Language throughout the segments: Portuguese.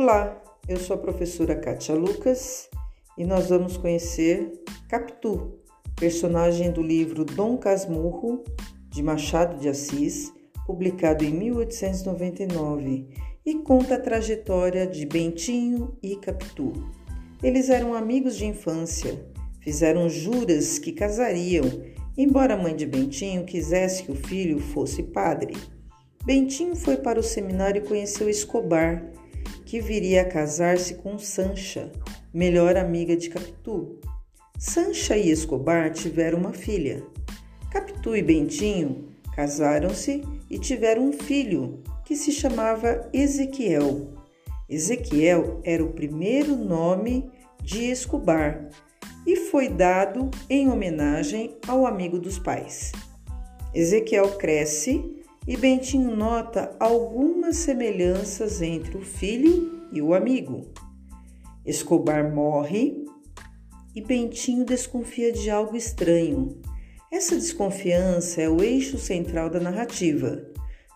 Olá, eu sou a professora Kátia Lucas e nós vamos conhecer Capitu, personagem do livro Dom Casmurro, de Machado de Assis, publicado em 1899, e conta a trajetória de Bentinho e Capitu. Eles eram amigos de infância, fizeram juras que casariam, embora a mãe de Bentinho quisesse que o filho fosse padre. Bentinho foi para o seminário e conheceu Escobar, que viria a casar-se com Sancha, melhor amiga de Capitu. Sancha e Escobar tiveram uma filha. Capitu e Bentinho casaram-se e tiveram um filho que se chamava Ezequiel. Ezequiel era o primeiro nome de Escobar e foi dado em homenagem ao amigo dos pais. Ezequiel cresce e Bentinho nota algumas semelhanças entre o filho e o amigo. Escobar morre e Bentinho desconfia de algo estranho. Essa desconfiança é o eixo central da narrativa.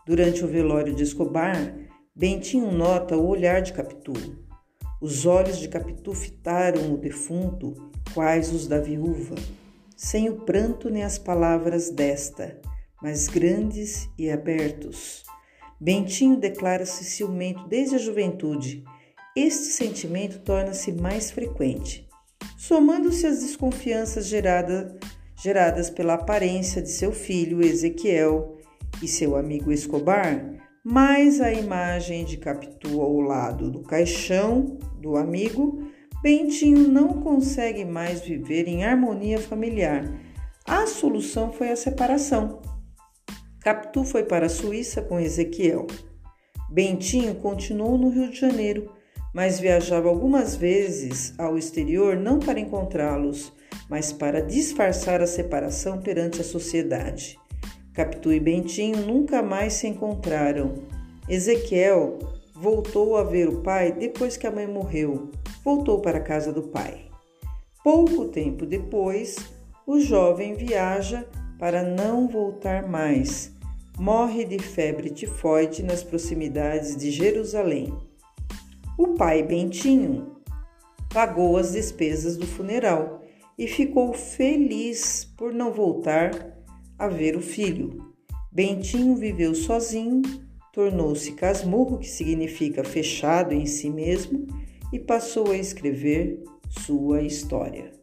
Durante o velório de Escobar, Bentinho nota o olhar de Capitu. Os olhos de Capitu fitaram o defunto, quais os da viúva, sem o pranto nem as palavras desta mas grandes e abertos. Bentinho declara-se ciumento desde a juventude. Este sentimento torna-se mais frequente. Somando-se às desconfianças gerada, geradas pela aparência de seu filho Ezequiel e seu amigo Escobar, mais a imagem de Capitu ao lado do caixão do amigo, Bentinho não consegue mais viver em harmonia familiar. A solução foi a separação. Capitu foi para a Suíça com Ezequiel. Bentinho continuou no Rio de Janeiro, mas viajava algumas vezes ao exterior não para encontrá-los, mas para disfarçar a separação perante a sociedade. Capitu e Bentinho nunca mais se encontraram. Ezequiel voltou a ver o pai depois que a mãe morreu. Voltou para a casa do pai. Pouco tempo depois, o jovem viaja para não voltar mais morre de febre tifoide nas proximidades de Jerusalém. O pai Bentinho pagou as despesas do funeral e ficou feliz por não voltar a ver o filho. Bentinho viveu sozinho, tornou-se casmurro, que significa fechado em si mesmo, e passou a escrever sua história.